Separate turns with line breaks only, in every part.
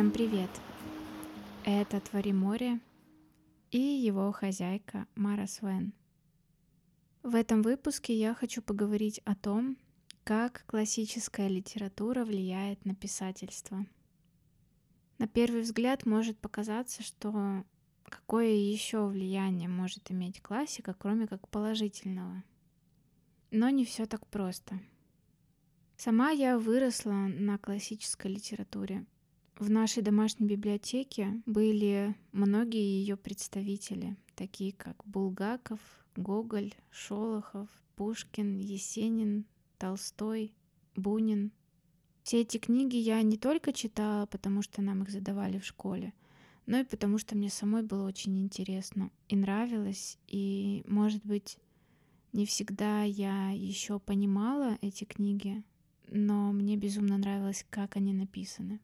Всем привет! Это Твори море и его хозяйка Мара Свен. В этом выпуске я хочу поговорить о том, как классическая литература влияет на писательство. На первый взгляд может показаться, что какое еще влияние может иметь классика, кроме как положительного. Но не все так просто. Сама я выросла на классической литературе. В нашей домашней библиотеке были многие ее представители, такие как Булгаков, Гоголь, Шолохов, Пушкин, Есенин, Толстой, Бунин. Все эти книги я не только читала, потому что нам их задавали в школе, но и потому что мне самой было очень интересно и нравилось, и, может быть, не всегда я еще понимала эти книги, но мне безумно нравилось, как они написаны.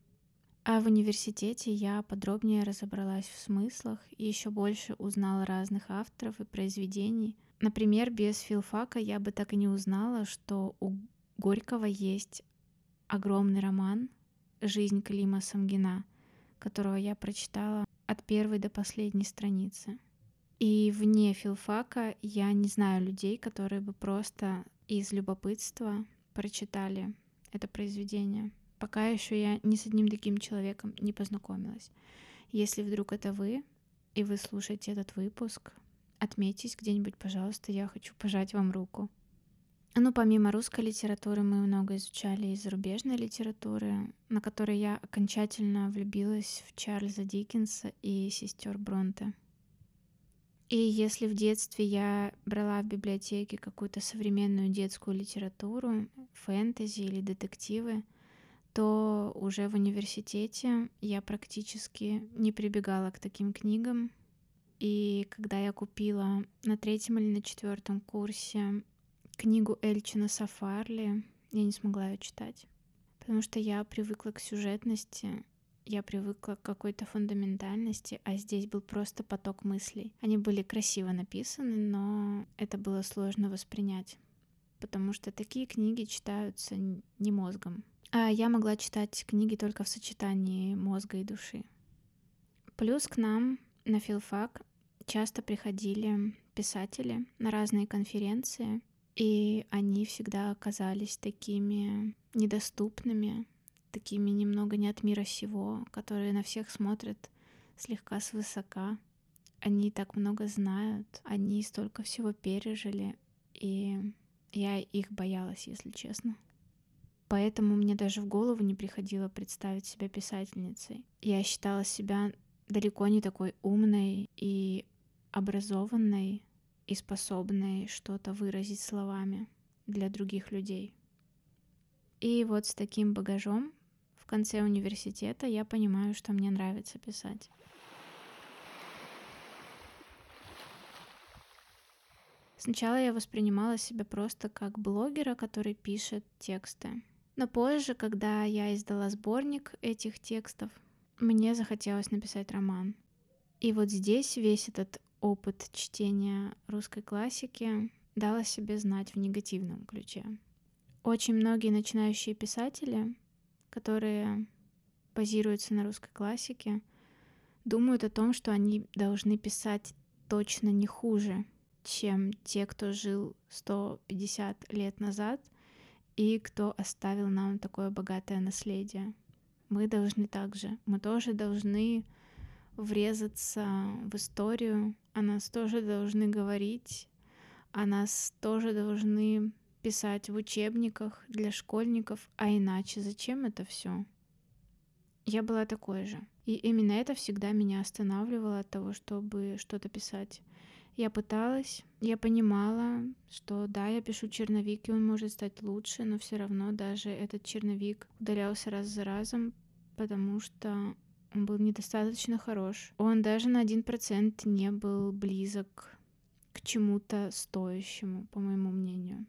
А в университете я подробнее разобралась в смыслах и еще больше узнала разных авторов и произведений. Например, без филфака я бы так и не узнала, что у Горького есть огромный роман «Жизнь Клима Самгина», которого я прочитала от первой до последней страницы. И вне филфака я не знаю людей, которые бы просто из любопытства прочитали это произведение. Пока еще я ни с одним таким человеком не познакомилась. Если вдруг это вы, и вы слушаете этот выпуск, отметьтесь где-нибудь, пожалуйста, я хочу пожать вам руку. Ну, помимо русской литературы, мы много изучали и зарубежной литературы, на которой я окончательно влюбилась в Чарльза Диккенса и сестер Бронте. И если в детстве я брала в библиотеке какую-то современную детскую литературу, фэнтези или детективы, то уже в университете я практически не прибегала к таким книгам. И когда я купила на третьем или на четвертом курсе книгу Эльчина Сафарли, я не смогла ее читать, потому что я привыкла к сюжетности я привыкла к какой-то фундаментальности, а здесь был просто поток мыслей. Они были красиво написаны, но это было сложно воспринять, потому что такие книги читаются не мозгом. А я могла читать книги только в сочетании мозга и души. Плюс к нам на филфак часто приходили писатели на разные конференции, и они всегда оказались такими недоступными, такими немного не от мира сего, которые на всех смотрят слегка свысока. Они так много знают, они столько всего пережили, и я их боялась, если честно. Поэтому мне даже в голову не приходило представить себя писательницей. Я считала себя далеко не такой умной и образованной и способной что-то выразить словами для других людей. И вот с таким багажом в конце университета я понимаю, что мне нравится писать. Сначала я воспринимала себя просто как блогера, который пишет тексты. Но позже, когда я издала сборник этих текстов, мне захотелось написать роман. И вот здесь весь этот опыт чтения русской классики дал себе знать в негативном ключе. Очень многие начинающие писатели которые базируются на русской классике, думают о том, что они должны писать точно не хуже, чем те, кто жил 150 лет назад и кто оставил нам такое богатое наследие. Мы должны также, мы тоже должны врезаться в историю, о нас тоже должны говорить, о нас тоже должны писать в учебниках для школьников, а иначе зачем это все? Я была такой же. И именно это всегда меня останавливало от того, чтобы что-то писать. Я пыталась, я понимала, что да, я пишу черновик, и он может стать лучше, но все равно даже этот черновик удалялся раз за разом, потому что он был недостаточно хорош. Он даже на один процент не был близок к чему-то стоящему, по моему мнению.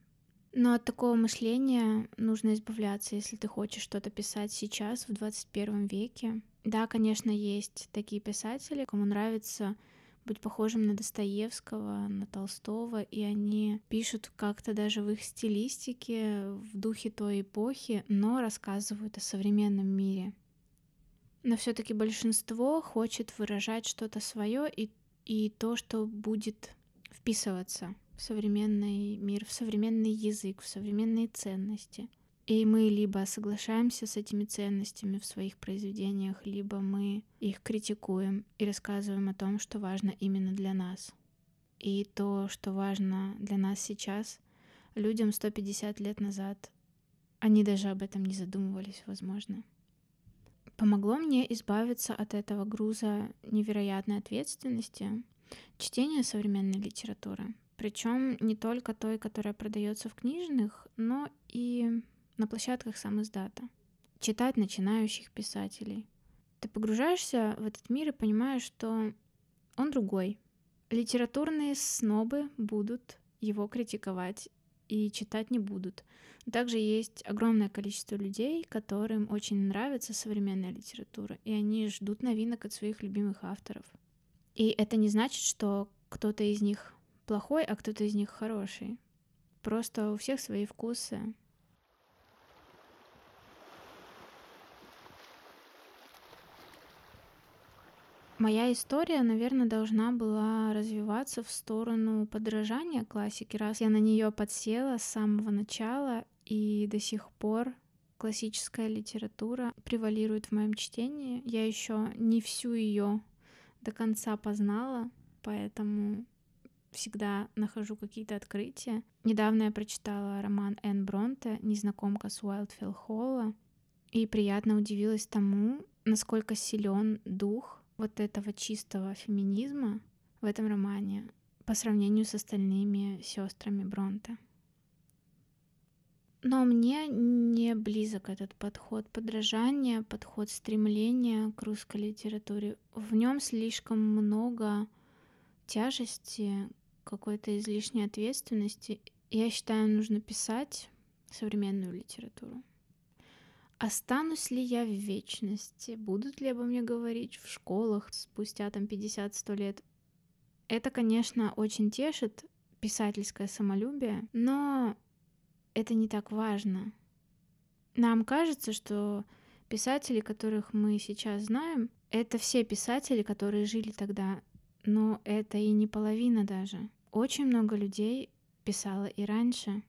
Но от такого мышления нужно избавляться, если ты хочешь что-то писать сейчас, в 21 веке. Да, конечно, есть такие писатели, кому нравится быть похожим на Достоевского, на Толстого, и они пишут как-то даже в их стилистике, в духе той эпохи, но рассказывают о современном мире. но все-таки большинство хочет выражать что-то свое и, и то, что будет вписываться в современный мир, в современный язык, в современные ценности. И мы либо соглашаемся с этими ценностями в своих произведениях, либо мы их критикуем и рассказываем о том, что важно именно для нас. И то, что важно для нас сейчас, людям 150 лет назад, они даже об этом не задумывались, возможно. Помогло мне избавиться от этого груза невероятной ответственности чтение современной литературы. Причем не только той, которая продается в книжных, но и на площадках сам издата. Читать начинающих писателей. Ты погружаешься в этот мир и понимаешь, что он другой. Литературные снобы будут его критиковать и читать не будут. Также есть огромное количество людей, которым очень нравится современная литература, и они ждут новинок от своих любимых авторов. И это не значит, что кто-то из них плохой, а кто-то из них хороший. Просто у всех свои вкусы. Моя история, наверное, должна была развиваться в сторону подражания классики, раз я на нее подсела с самого начала, и до сих пор классическая литература превалирует в моем чтении. Я еще не всю ее до конца познала, поэтому всегда нахожу какие-то открытия. Недавно я прочитала роман Энн Бронте «Незнакомка с Уайлдфилл Холла» и приятно удивилась тому, насколько силен дух вот этого чистого феминизма в этом романе по сравнению с остальными сестрами Бронте. Но мне не близок этот подход подражания, подход стремления к русской литературе. В нем слишком много тяжести, какой-то излишней ответственности. Я считаю, нужно писать современную литературу. Останусь ли я в вечности? Будут ли обо мне говорить в школах спустя там 50-100 лет? Это, конечно, очень тешит писательское самолюбие, но это не так важно. Нам кажется, что писатели, которых мы сейчас знаем, это все писатели, которые жили тогда, но это и не половина даже. Очень много людей писало и раньше.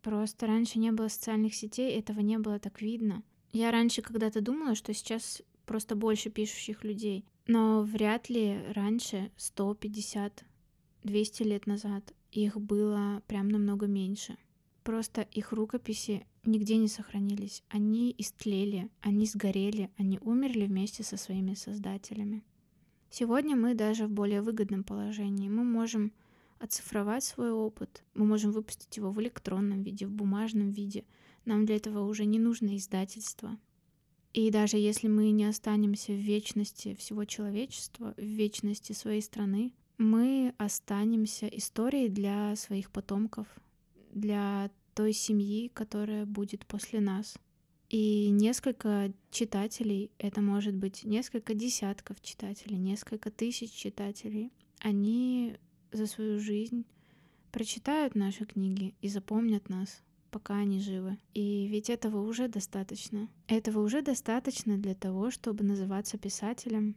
Просто раньше не было социальных сетей, этого не было так видно. Я раньше когда-то думала, что сейчас просто больше пишущих людей, но вряд ли раньше, 150, 200 лет назад, их было прям намного меньше. Просто их рукописи нигде не сохранились. Они истлели, они сгорели, они умерли вместе со своими создателями. Сегодня мы даже в более выгодном положении. Мы можем оцифровать свой опыт, мы можем выпустить его в электронном виде, в бумажном виде — нам для этого уже не нужно издательство. И даже если мы не останемся в вечности всего человечества, в вечности своей страны, мы останемся историей для своих потомков, для той семьи, которая будет после нас. И несколько читателей, это может быть несколько десятков читателей, несколько тысяч читателей, они за свою жизнь прочитают наши книги и запомнят нас пока они живы. И ведь этого уже достаточно. Этого уже достаточно для того, чтобы называться писателем.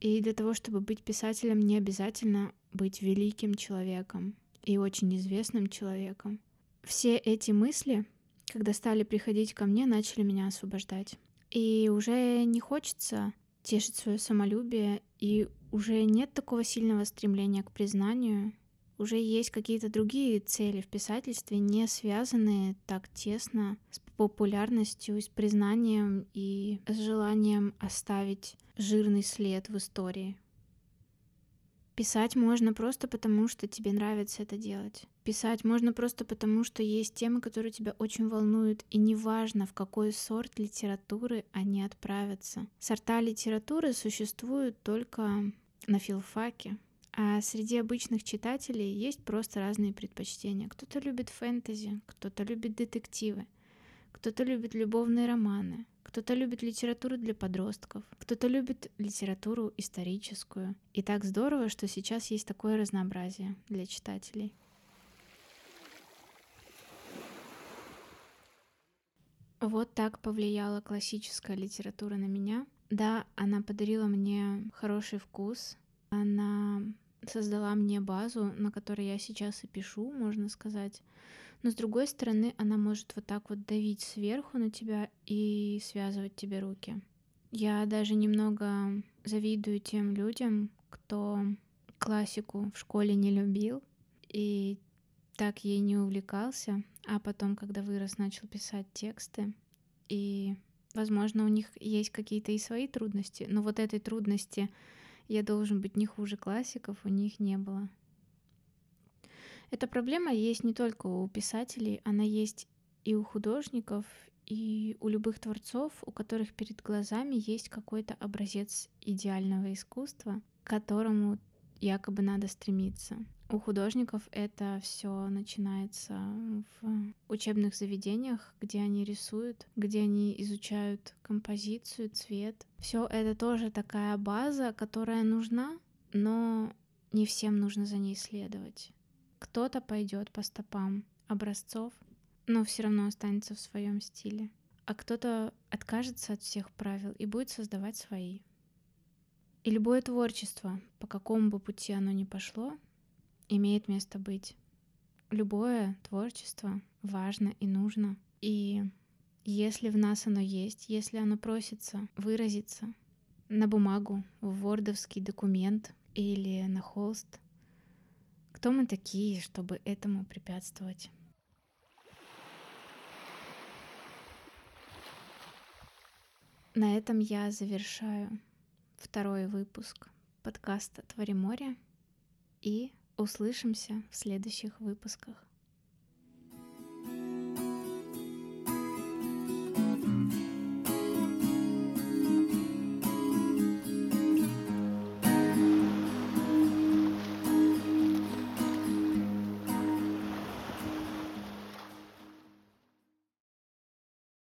И для того, чтобы быть писателем, не обязательно быть великим человеком и очень известным человеком. Все эти мысли, когда стали приходить ко мне, начали меня освобождать. И уже не хочется тешить свое самолюбие, и уже нет такого сильного стремления к признанию, уже есть какие-то другие цели в писательстве, не связанные так тесно с популярностью, с признанием и с желанием оставить жирный след в истории. Писать можно просто потому, что тебе нравится это делать. Писать можно просто потому, что есть темы, которые тебя очень волнуют, и неважно, в какой сорт литературы они отправятся. Сорта литературы существуют только на филфаке, а среди обычных читателей есть просто разные предпочтения. Кто-то любит фэнтези, кто-то любит детективы, кто-то любит любовные романы, кто-то любит литературу для подростков, кто-то любит литературу историческую. И так здорово, что сейчас есть такое разнообразие для читателей. Вот так повлияла классическая литература на меня — Да, она подарила мне хороший вкус, она создала мне базу, на которой я сейчас и пишу, можно сказать. Но с другой стороны, она может вот так вот давить сверху на тебя и связывать тебе руки. Я даже немного завидую тем людям, кто классику в школе не любил и так ей не увлекался, а потом, когда вырос, начал писать тексты. И, возможно, у них есть какие-то и свои трудности, но вот этой трудности я должен быть не хуже классиков, у них не было. Эта проблема есть не только у писателей, она есть и у художников, и у любых творцов, у которых перед глазами есть какой-то образец идеального искусства, к которому якобы надо стремиться. У художников это все начинается в учебных заведениях, где они рисуют, где они изучают композицию, цвет. Все это тоже такая база, которая нужна, но не всем нужно за ней следовать. Кто-то пойдет по стопам образцов, но все равно останется в своем стиле. А кто-то откажется от всех правил и будет создавать свои. И любое творчество, по какому бы пути оно ни пошло, имеет место быть. Любое творчество важно и нужно. И если в нас оно есть, если оно просится выразиться на бумагу, в вордовский документ или на холст, кто мы такие, чтобы этому препятствовать? На этом я завершаю второй выпуск подкаста «Твори море» и услышимся в следующих выпусках.